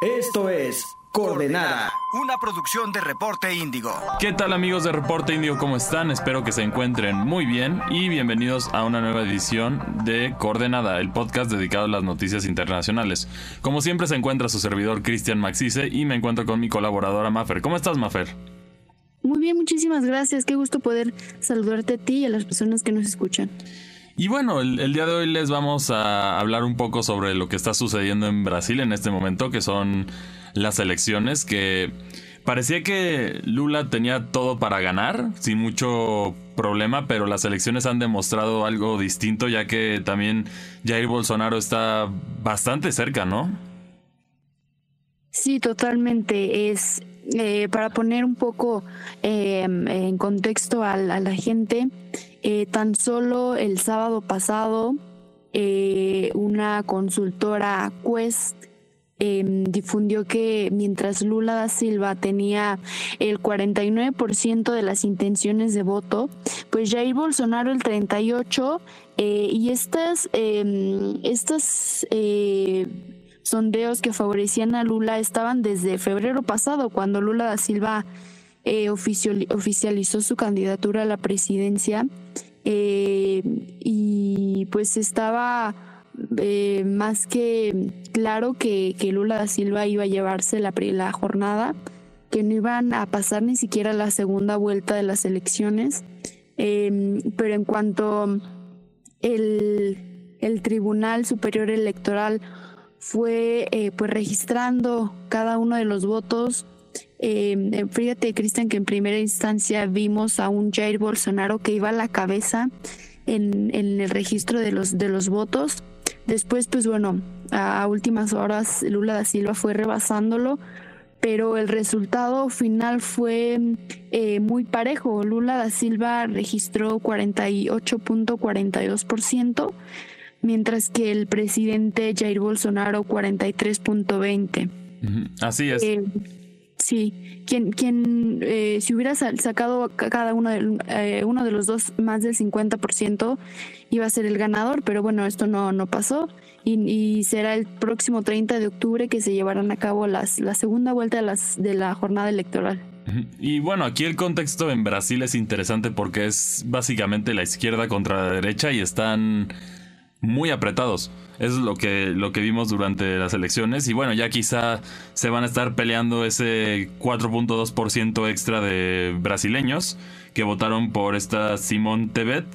Esto es Coordenada. Una producción de Reporte Índigo. ¿Qué tal amigos de Reporte Índigo? ¿Cómo están? Espero que se encuentren muy bien y bienvenidos a una nueva edición de Coordenada, el podcast dedicado a las noticias internacionales. Como siempre se encuentra su servidor Cristian Maxice y me encuentro con mi colaboradora Mafer. ¿Cómo estás Mafer? Muy bien, muchísimas gracias. Qué gusto poder saludarte a ti y a las personas que nos escuchan. Y bueno, el, día de hoy les vamos a hablar un poco sobre lo que está sucediendo en Brasil en este momento, que son las elecciones, que parecía que Lula tenía todo para ganar, sin mucho problema, pero las elecciones han demostrado algo distinto, ya que también Jair Bolsonaro está bastante cerca, ¿no? Sí, totalmente. Es eh, para poner un poco eh, en contexto a la gente. Eh, tan solo el sábado pasado, eh, una consultora Quest em, difundió que mientras Lula da Silva tenía el 49% de las intenciones de voto, pues Jair Bolsonaro el 38% eh, y estas, em, estas sondeos que favorecían a Lula estaban desde febrero pasado, cuando Lula da Silva eh, oficializó su candidatura a la presidencia eh, y pues estaba eh, más que claro que, Lula da Silva iba a llevarse la, la jornada, que no iban a pasar ni siquiera la segunda vuelta de las elecciones, pero en cuanto el, el Tribunal Superior Electoral fue pues registrando cada uno de los votos, eh, fíjate, Cristian, que en primera instancia vimos a un Jair Bolsonaro que iba a la cabeza en, el registro de los, de los votos. Después, pues bueno, a, últimas horas Lula da Silva fue rebasándolo, pero el resultado final fue eh, muy parejo. Lula da Silva registró 48.42%, mientras que el presidente Jair Bolsonaro 43.20%. Así es. Eh, Sí, quien, quien eh, si hubiera sacado cada uno de, eh, uno de los dos más del 50% iba a ser el ganador, pero bueno, esto no, no pasó. Y, será el próximo 30 de octubre que se llevarán a cabo las, la segunda vuelta de, las, de la jornada electoral. Y bueno, aquí el contexto en Brasil es interesante porque es básicamente la izquierda contra la derecha y están muy apretados. Eso es lo que, lo que vimos durante las elecciones. Y bueno, ya quizá se van a estar peleando ese 4.2% extra de brasileños que votaron por esta Simón Tebet.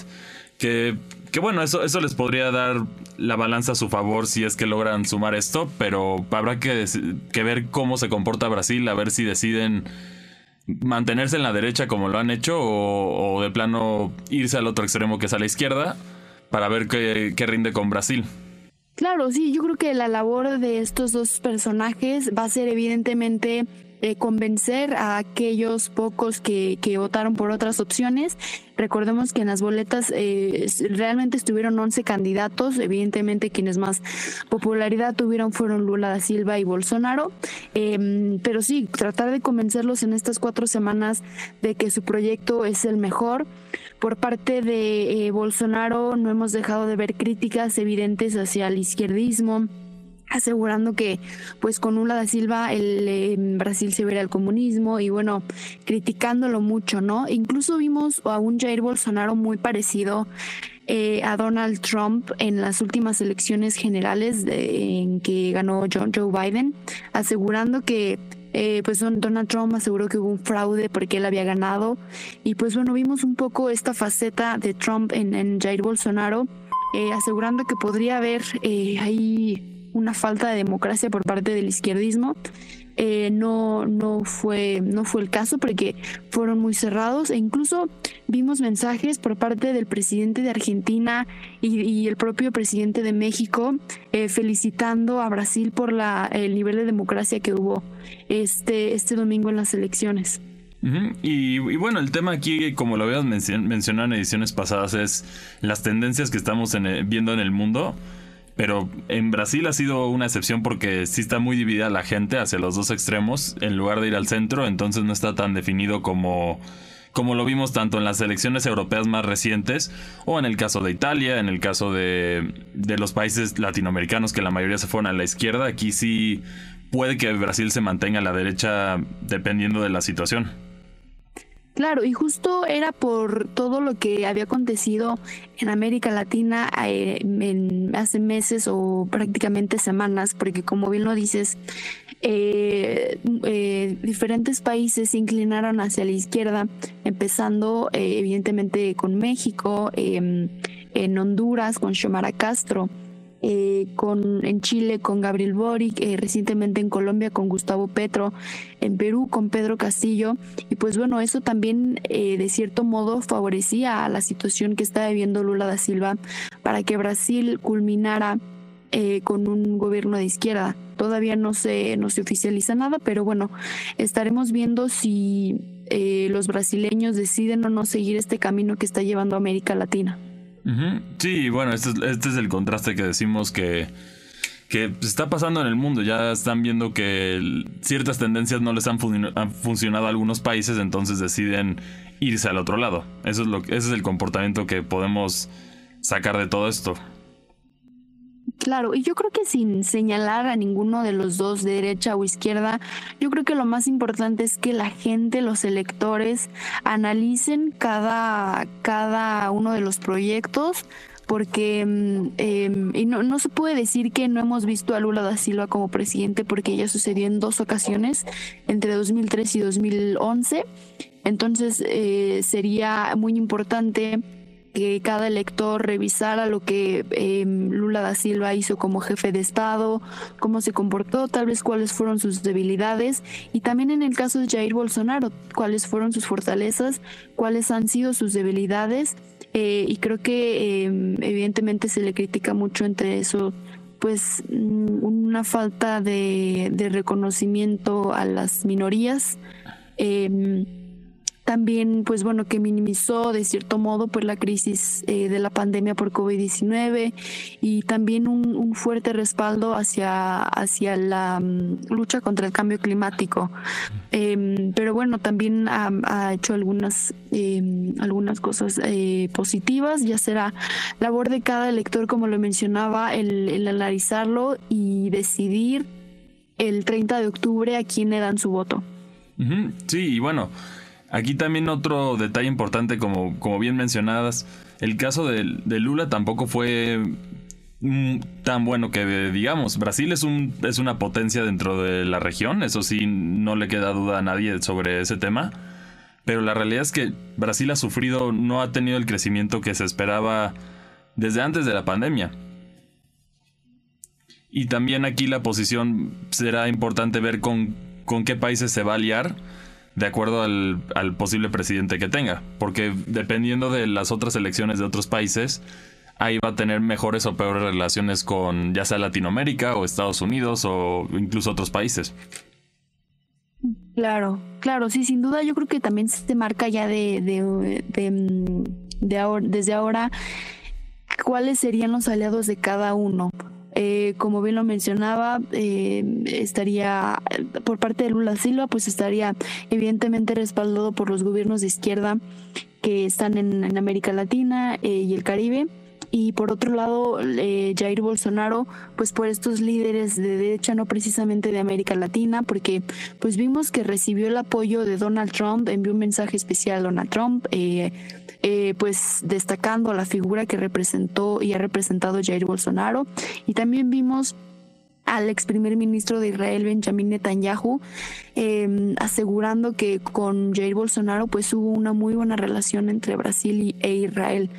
Que, que bueno, eso, eso les podría dar la balanza a su favor si es que logran sumar esto. Pero habrá que, que ver cómo se comporta Brasil, a ver si deciden mantenerse en la derecha como lo han hecho o, o de plano irse al otro extremo que es a la izquierda para ver qué, rinde con Brasil. Claro, sí, yo creo que la labor de estos dos personajes va a ser evidentemente eh, convencer a aquellos pocos que, que, votaron por otras opciones. Recordemos que en las boletas eh, realmente estuvieron 11 candidatos, evidentemente quienes más popularidad tuvieron fueron Lula da Silva y Bolsonaro, em, pero sí, tratar de convencerlos en estas cuatro semanas de que su proyecto es el mejor. Por parte de eh, Bolsonaro no hemos dejado de ver críticas evidentes hacia el izquierdismo, asegurando que pues con Lula da Silva el, en Brasil se verá el comunismo y bueno, criticándolo mucho, ¿no? Incluso vimos a un Jair Bolsonaro muy parecido eh, a Donald Trump en las últimas elecciones generales en que ganó John, Joe Biden, asegurando que eh, pues Donald Trump aseguró que hubo un fraude porque él había ganado y pues bueno, vimos un poco esta faceta de Trump en, Jair Bolsonaro, eh, asegurando que podría haber ahí una falta de democracia por parte del izquierdismo. Eh, no, no, fue, no fue el caso porque fueron muy cerrados e incluso vimos mensajes por parte del presidente de Argentina y, el propio presidente de México eh, felicitando a Brasil por la, el nivel de democracia que hubo este, este domingo en las elecciones. y, bueno, el tema aquí, como lo habías mencionado en ediciones pasadas, es las tendencias que estamos viendo en el mundo. Pero en Brasil ha sido una excepción porque sí está muy dividida la gente hacia los dos extremos en lugar de ir al centro, entonces no está tan definido como, como lo vimos tanto en las elecciones europeas más recientes o en el caso de Italia, en el caso de, de los países latinoamericanos que la mayoría se fueron a la izquierda. Aquí sí puede que Brasil se mantenga a la derecha dependiendo de la situación. Claro, y justo era por todo lo que había acontecido en América Latina eh, hace meses o prácticamente semanas, porque como bien lo dices, eh, eh, diferentes países se inclinaron hacia la izquierda, empezando evidentemente con México, em, en Honduras con Xiomara Castro eh, con, en Chile con Gabriel Boric, eh, recientemente en Colombia con Gustavo Petro, en Perú con Pedro Castillo. Y pues bueno, eso también eh, de cierto modo favorecía a la situación que está viviendo Lula da Silva para que Brasil culminara con un gobierno de izquierda. Todavía no se, no se oficializa nada, pero bueno, estaremos viendo si los brasileños deciden o no seguir este camino que está llevando América Latina. Sí, bueno, este es, este es, el contraste que decimos que, que está pasando en el mundo. Ya están viendo que ciertas tendencias no les han, funcionado a algunos países, entonces deciden irse al otro lado. Eso es lo, ese es el comportamiento que podemos sacar de todo esto. Claro, y yo creo que sin señalar a ninguno de los dos, de derecha o izquierda, yo creo que lo más importante es que la gente, los electores, analicen cada, cada uno de los proyectos, porque mm, em, y no, no, se puede decir que no hemos visto a Lula da Silva como presidente porque ya sucedió en dos ocasiones, entre 2003 y 2011. Entonces eh, sería muy importante que cada elector revisara lo que em, Lula da Silva hizo como jefe de Estado, cómo se comportó, tal vez cuáles fueron sus debilidades y también en el caso de Jair Bolsonaro, cuáles fueron sus fortalezas, cuáles han sido sus debilidades eh, y creo que em, evidentemente se le critica mucho entre eso pues mm, una falta de, de reconocimiento a las minorías. Eh, también pues bueno que minimizó de cierto modo pues la crisis eh, de la pandemia por COVID-19 y también un, fuerte respaldo hacia, hacia la mm, lucha contra el cambio climático. Em, pero bueno también ha, hecho algunas em, algunas cosas eh, positivas ya será labor de cada elector como lo mencionaba el, el analizarlo y decidir el 30 de octubre a quién le dan su voto. Sí y bueno Aquí también otro detalle importante, como, como bien mencionadas, el caso de, Lula tampoco fue mm, tan bueno que digamos. Brasil es, un, es una potencia dentro de la región, eso sí, no le queda duda a nadie sobre ese tema. Pero la realidad es que Brasil ha sufrido, no ha tenido el crecimiento que se esperaba desde antes de la pandemia. Y también aquí la posición será importante ver con, con qué países se va a aliar de acuerdo al, posible presidente que tenga. Porque dependiendo de las otras elecciones de otros países, ahí va a tener mejores o peores relaciones con ya sea Latinoamérica o Estados Unidos o incluso otros países. Claro, claro, sí, sin duda yo creo que también se marca ya de, de, de, ahora, desde ahora cuáles serían los aliados de cada uno. Eh, como bien lo mencionaba, eh, estaría por parte de Lula Silva, pues estaría evidentemente respaldado por los gobiernos de izquierda que están en, América Latina eh, y el Caribe. Y por otro lado, Jair Bolsonaro, pues por estos líderes de derecha, no precisamente de América Latina, porque pues vimos que recibió el apoyo de Donald Trump, envió un mensaje especial a Donald Trump, eh, pues destacando la figura que representó y ha representado Jair Bolsonaro. Y también vimos al ex primer ministro de Israel, Benjamin Netanyahu, em, asegurando que con Jair Bolsonaro pues hubo una muy buena relación entre Brasil e Israel.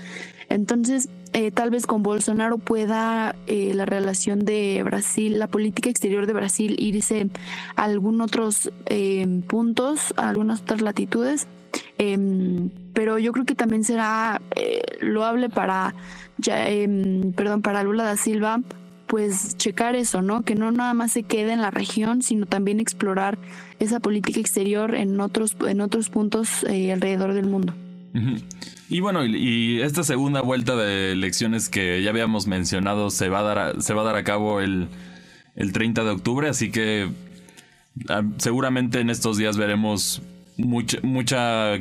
Entonces, eh, tal vez con Bolsonaro pueda eh, la relación de Brasil, la política exterior de Brasil irse a algunos otros em, puntos, a algunas otras latitudes. Em, pero yo creo que también será eh, loable para, ya, em, perdón, para Lula da Silva, pues checar eso, ¿no? Que no nada más se quede en la región, sino también explorar esa política exterior en otros, en otros puntos eh, alrededor del mundo. Y bueno, y, esta segunda vuelta de elecciones que ya habíamos mencionado se va a dar se va a, dar a cabo el, el 30 de octubre, así que ah, seguramente en estos días veremos mucha, mucha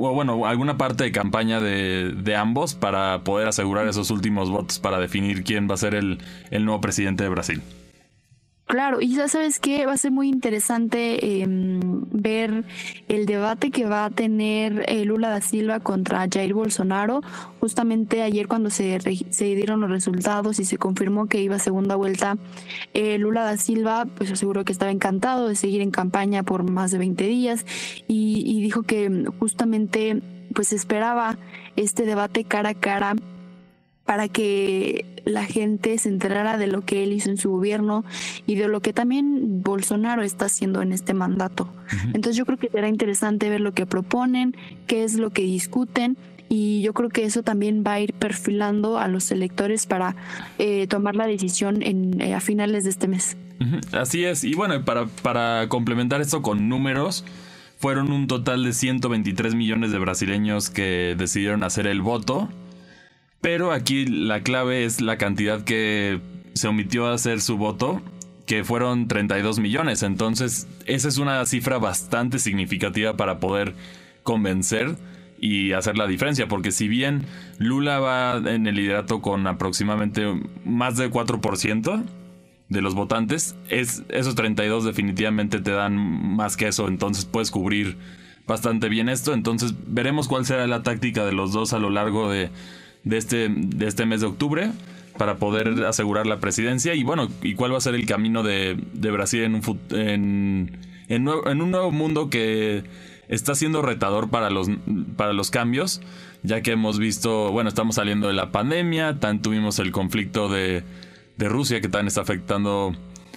o bueno, alguna parte de campaña de, de, ambos para poder asegurar esos últimos votos para definir quién va a ser el, el nuevo presidente de Brasil. Claro, y ya sabes que va a ser muy interesante em, el debate que va a tener eh, Lula da Silva contra Jair Bolsonaro. Justamente ayer cuando se, se dieron los resultados y se confirmó que iba a segunda vuelta, eh, Lula da Silva pues aseguró que estaba encantado de seguir en campaña por más de 20 días y, y dijo que justamente pues esperaba este debate cara a cara para que la gente se enterara de lo que él hizo en su gobierno y de lo que también Bolsonaro está haciendo en este mandato. Entonces yo creo que será interesante ver lo que proponen, qué es lo que discuten y yo creo que eso también va a ir perfilando a los electores para eh, tomar la decisión en, eh, a finales de este mes. Así es, y bueno, para, para complementar esto con números, fueron un total de 123 millones de brasileños que decidieron hacer el voto pero aquí la clave es la cantidad que se omitió hacer su voto, que fueron 32 millones. Entonces, esa es una cifra bastante significativa para poder convencer y hacer la diferencia, porque si bien Lula va en el liderato con aproximadamente más de 4% de los votantes, es, esos 32 definitivamente te dan más que eso, entonces puedes cubrir bastante bien esto, entonces veremos cuál será la táctica de los dos a lo largo de, de este, de este mes de octubre para poder asegurar la presidencia. Y bueno, y cuál va a ser el camino de, Brasil en un, en, en, un nuevo mundo que está siendo retador para los, para los cambios, ya que hemos visto, bueno, estamos saliendo de la pandemia, tan tuvimos el conflicto de, de Rusia que tan está afectando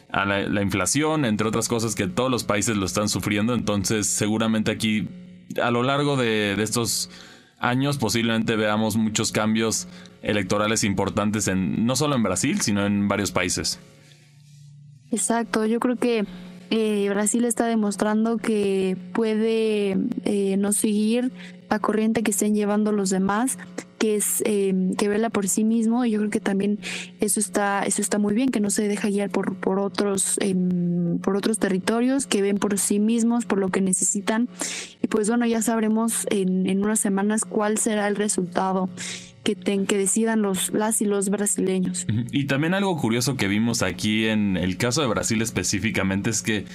a la, inflación, entre otras cosas que todos los países lo están sufriendo, entonces seguramente aquí a lo largo de, de estos años posiblemente veamos muchos cambios electorales importantes en no solo en Brasil, sino en varios países. Exacto, yo creo que eh, Brasil está demostrando que puede eh, no seguir la corriente que estén llevando los demás, que es eh, que vela por sí mismo. Y yo creo que también eso está eso está muy bien que no se deja guiar por por otros em, por otros territorios que ven por sí mismos por lo que necesitan. Y pues bueno ya sabremos en, en unas semanas cuál será el resultado que, ten, que decidan los, las y los brasileños. Y también algo curioso que vimos aquí en el caso de Brasil específicamente es que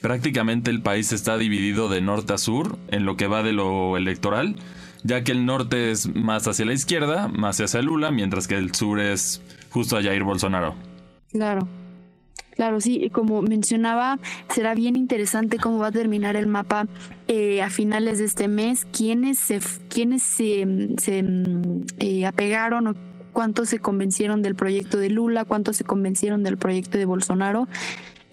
prácticamente el país está dividido de norte a sur en lo que va de lo electoral, ya que el norte es más hacia la izquierda, más hacia Lula, mientras que el sur es justo a Jair Bolsonaro. Claro. Claro, sí, como mencionaba, será bien interesante cómo va a terminar el mapa eh, a finales de este mes, quiénes se, quiénes se, se eh, apegaron o cuántos se convencieron del proyecto de Lula, cuántos se convencieron del proyecto de Bolsonaro.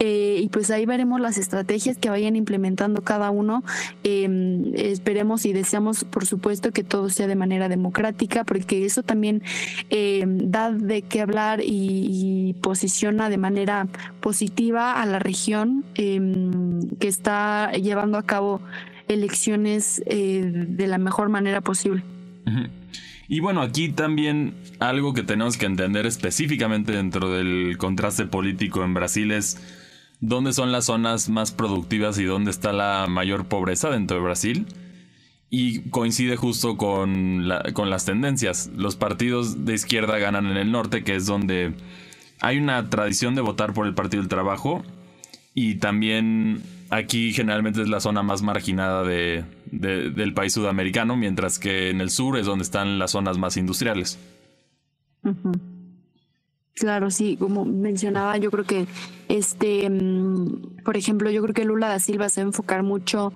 Eh, y pues ahí veremos las estrategias que vayan implementando cada uno. Em, esperemos y deseamos, por supuesto, que todo sea de manera democrática, porque eso también em, da de qué hablar y, posiciona de manera positiva a la región em, que está llevando a cabo elecciones eh, de la mejor manera posible. Y bueno, aquí también algo que tenemos que entender específicamente dentro del contraste político en Brasil es dónde son las zonas más productivas y dónde está la mayor pobreza dentro de Brasil. Y coincide justo con, con las tendencias. Los partidos de izquierda ganan en el norte, que es donde hay una tradición de votar por el Partido del Trabajo. Y también aquí generalmente es la zona más marginada de, del país sudamericano, mientras que en el sur es donde están las zonas más industriales. Claro, sí, como mencionaba, yo creo que este, mm, por ejemplo, yo creo que Lula da Silva se va a enfocar mucho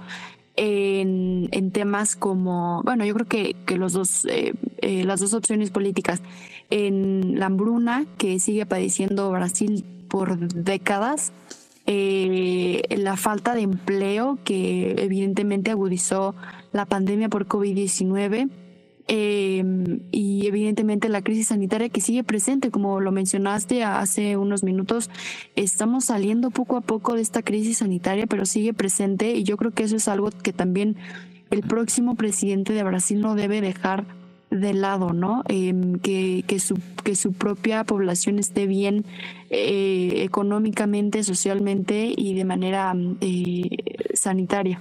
en, en temas como, bueno, yo creo que, que los dos, eh, eh, las dos opciones políticas, en la hambruna que sigue padeciendo Brasil por décadas, eh, la falta de empleo que evidentemente agudizó la pandemia por COVID-19 Em, y evidentemente la crisis sanitaria que sigue presente, como lo mencionaste hace unos minutos, estamos saliendo poco a poco de esta crisis sanitaria, pero sigue presente y yo creo que eso es algo que también el próximo presidente de Brasil no debe dejar de lado, ¿no? Em, que, que, su, que su propia población esté bien eh, económicamente, socialmente y de manera eh, sanitaria.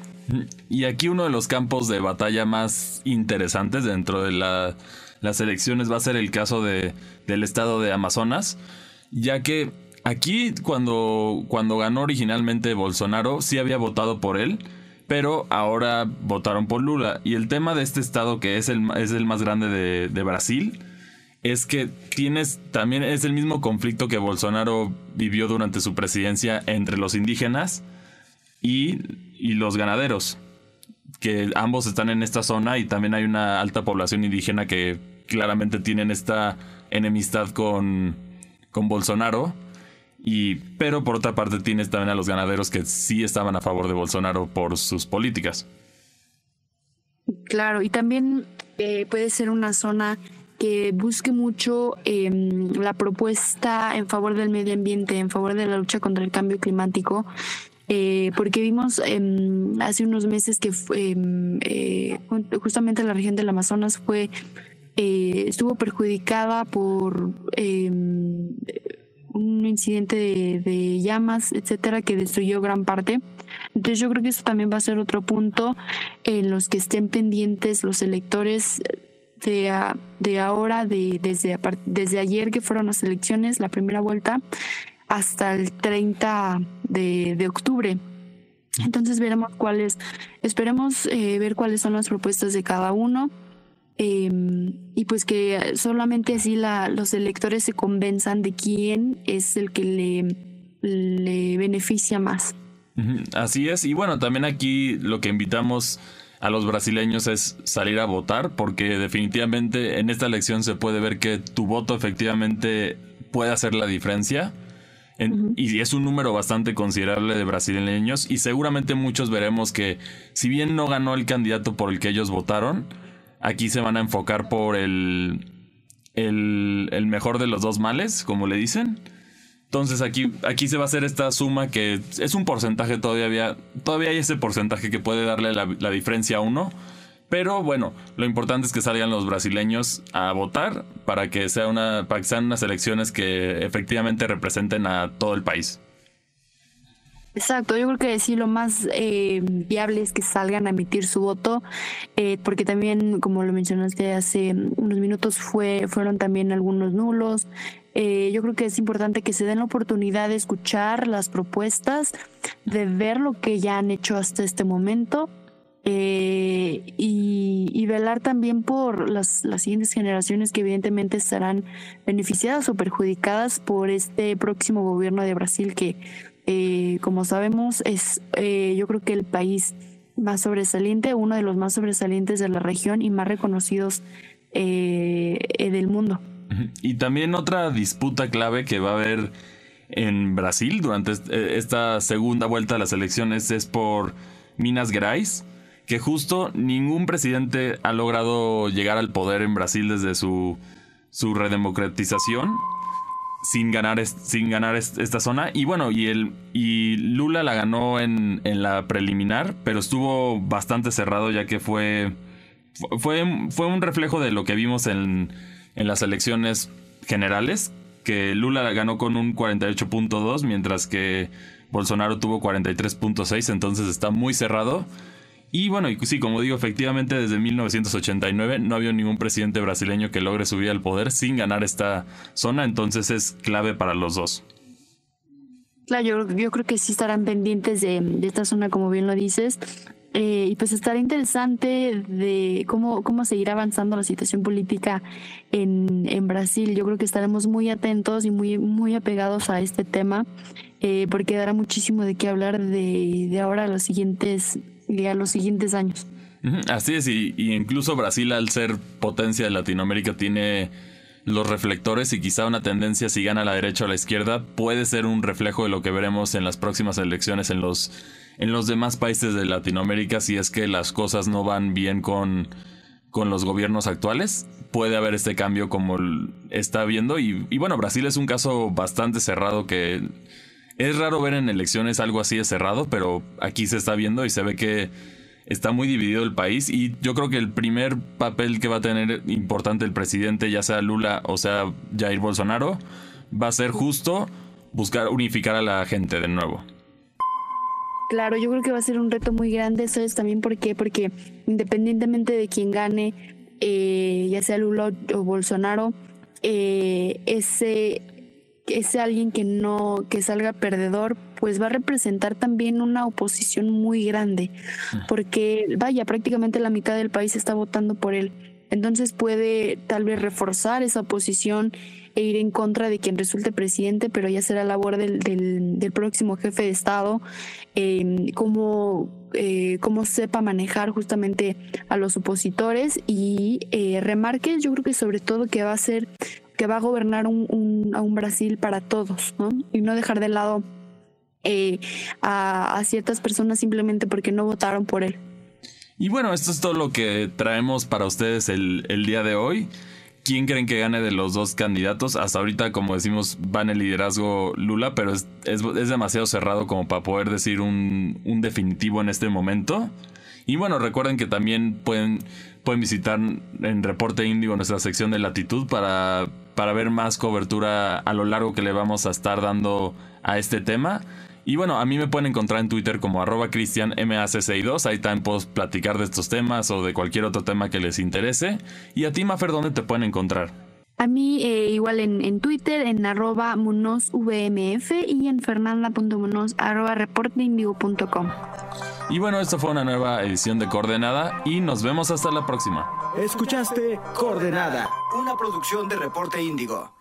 Y aquí uno de los campos de batalla más interesantes dentro de las elecciones va a ser el caso de, del estado de Amazonas, ya que Aquí cuando, cuando ganó originalmente Bolsonaro, sí había votado por él, pero ahora votaron por Lula. Y el tema de este estado, que es el, es el más grande de, de Brasil, es que tienes también es el mismo conflicto que Bolsonaro vivió durante su presidencia entre los indígenas y, y, los ganaderos, que ambos están en esta zona y también hay una alta población indígena que claramente tienen esta enemistad con, con Bolsonaro. Y, pero por otra parte tienes también a los ganaderos que sí estaban a favor de Bolsonaro por sus políticas. Claro, y también eh, puede ser una zona que busque mucho em, la propuesta en favor del medio ambiente, en favor de la lucha contra el cambio climático, eh, porque vimos em, hace unos meses que em, eh, justamente la región del Amazonas fue eh, estuvo perjudicada por un incidente de, de, llamas, etcétera, que destruyó gran parte. Entonces yo creo que eso también va a ser otro punto en los que estén pendientes los electores de, ahora, de, desde, desde ayer que fueron las elecciones, la primera vuelta, hasta el 30 de, octubre. Entonces veremos cuáles, esperemos eh, ver cuáles son las propuestas de cada uno em, y pues que solamente así la, los electores se convenzan de quién es el que le, le beneficia más. Así es, y bueno, también aquí lo que invitamos a los brasileños es salir a votar, porque definitivamente en esta elección se puede ver que tu voto efectivamente puede hacer la diferencia. Y es un número bastante considerable de brasileños y seguramente muchos veremos que si bien no ganó el candidato por el que ellos votaron, aquí se van a enfocar por el, el, el mejor de los dos males, como le dicen. Entonces aquí, aquí se va a hacer esta suma que es un porcentaje todavía, todavía hay ese porcentaje que puede darle la, diferencia a uno. Pero bueno, lo importante es que salgan los brasileños a votar para que, sea una, para que sean unas elecciones que efectivamente representen a todo el país. Exacto, yo creo que sí lo más eh, viable es que salgan a emitir su voto, eh, porque también, como lo mencionaste hace unos minutos, fue, fueron también algunos nulos. Eh, yo creo que es importante que se den la oportunidad de escuchar las propuestas, de ver lo que ya han hecho hasta este momento. Y, velar también por las, las siguientes generaciones que evidentemente estarán beneficiadas o perjudicadas por este próximo gobierno de Brasil que eh, como sabemos, es eh, yo creo que el país más sobresaliente, uno de los más sobresalientes de la región y más reconocidos eh, del mundo. Y también otra disputa clave que va a haber en Brasil durante esta segunda vuelta a las elecciones es por Minas Gerais, que justo ningún presidente ha logrado llegar al poder en Brasil desde su, su redemocratización sin ganar, sin ganar esta zona. Y bueno, y, el, y Lula la ganó en, en, la preliminar, pero estuvo bastante cerrado ya que fue, fue, fue un reflejo de lo que vimos en, en las elecciones generales, que Lula ganó con un 48.2, mientras que Bolsonaro tuvo 43.6, entonces está muy cerrado. Y bueno, y sí, como digo, efectivamente desde 1989 no había ningún presidente brasileño que logre subir al poder sin ganar esta zona, entonces es clave para los dos. Claro, yo, creo que sí estarán pendientes de, esta zona, como bien lo dices. Eh, y pues estará interesante de cómo, cómo seguir avanzando la situación política en, en Brasil. Yo creo que estaremos muy atentos y muy, muy apegados a este tema, eh, porque dará muchísimo de qué hablar de, de ahora a los siguientes los siguientes años. Así es, y, incluso Brasil al ser potencia de Latinoamérica tiene los reflectores y quizá una tendencia si gana la derecha o la izquierda puede ser un reflejo de lo que veremos en las próximas elecciones en los, en los demás países de Latinoamérica si es que las cosas no van bien con, con los gobiernos actuales. Puede haber este cambio como está viendo y, y bueno, Brasil es un caso bastante cerrado que es raro ver en elecciones algo así de cerrado, pero aquí se está viendo y se ve que está muy dividido el país y yo creo que el primer papel que va a tener importante el presidente, ya sea Lula o sea Jair Bolsonaro, va a ser justo buscar unificar a la gente de nuevo. Claro, yo creo que va a ser un reto muy grande, eso es también porque, porque independientemente de quién gane, eh, ya sea Lula o Bolsonaro, eh, ese ese alguien que no, que salga perdedor, pues va a representar también una oposición muy grande, porque vaya, prácticamente la mitad del país está votando por él. Entonces puede tal vez reforzar esa oposición e ir en contra de quien resulte presidente, pero ya será labor del, del, próximo jefe de Estado, eh, cómo, eh, cómo, sepa manejar justamente a los opositores y eh, remarque, yo creo que sobre todo que va a ser, que va a gobernar un, un Brasil para todos, ¿no? Y no dejar de lado eh, a, ciertas personas simplemente porque no votaron por él. Y bueno, esto es todo lo que traemos para ustedes el, el día de hoy. ¿Quién creen que gane de los dos candidatos? Hasta ahorita, como decimos, va en el liderazgo Lula, pero es, demasiado cerrado como para poder decir un, definitivo en este momento. Y bueno, recuerden que también pueden, pueden visitar en Reporte Índigo nuestra sección de latitud para, para ver más cobertura a lo largo que le vamos a estar dando a este tema. Y bueno, a mí me pueden encontrar en Twitter como arroba cristianmac62. Ahí también puedo platicar de estos temas o de cualquier otro tema que les interese. Y a ti, Mafer, ¿dónde te pueden encontrar? A mí eh, igual en, Twitter, en arroba munosvmf y en fernanda.munoz arroba reporteindigo.com. Y bueno, esto fue una nueva edición de Coordenada y nos vemos hasta la próxima. Escuchaste Coordenada, una producción de Reporte Índigo.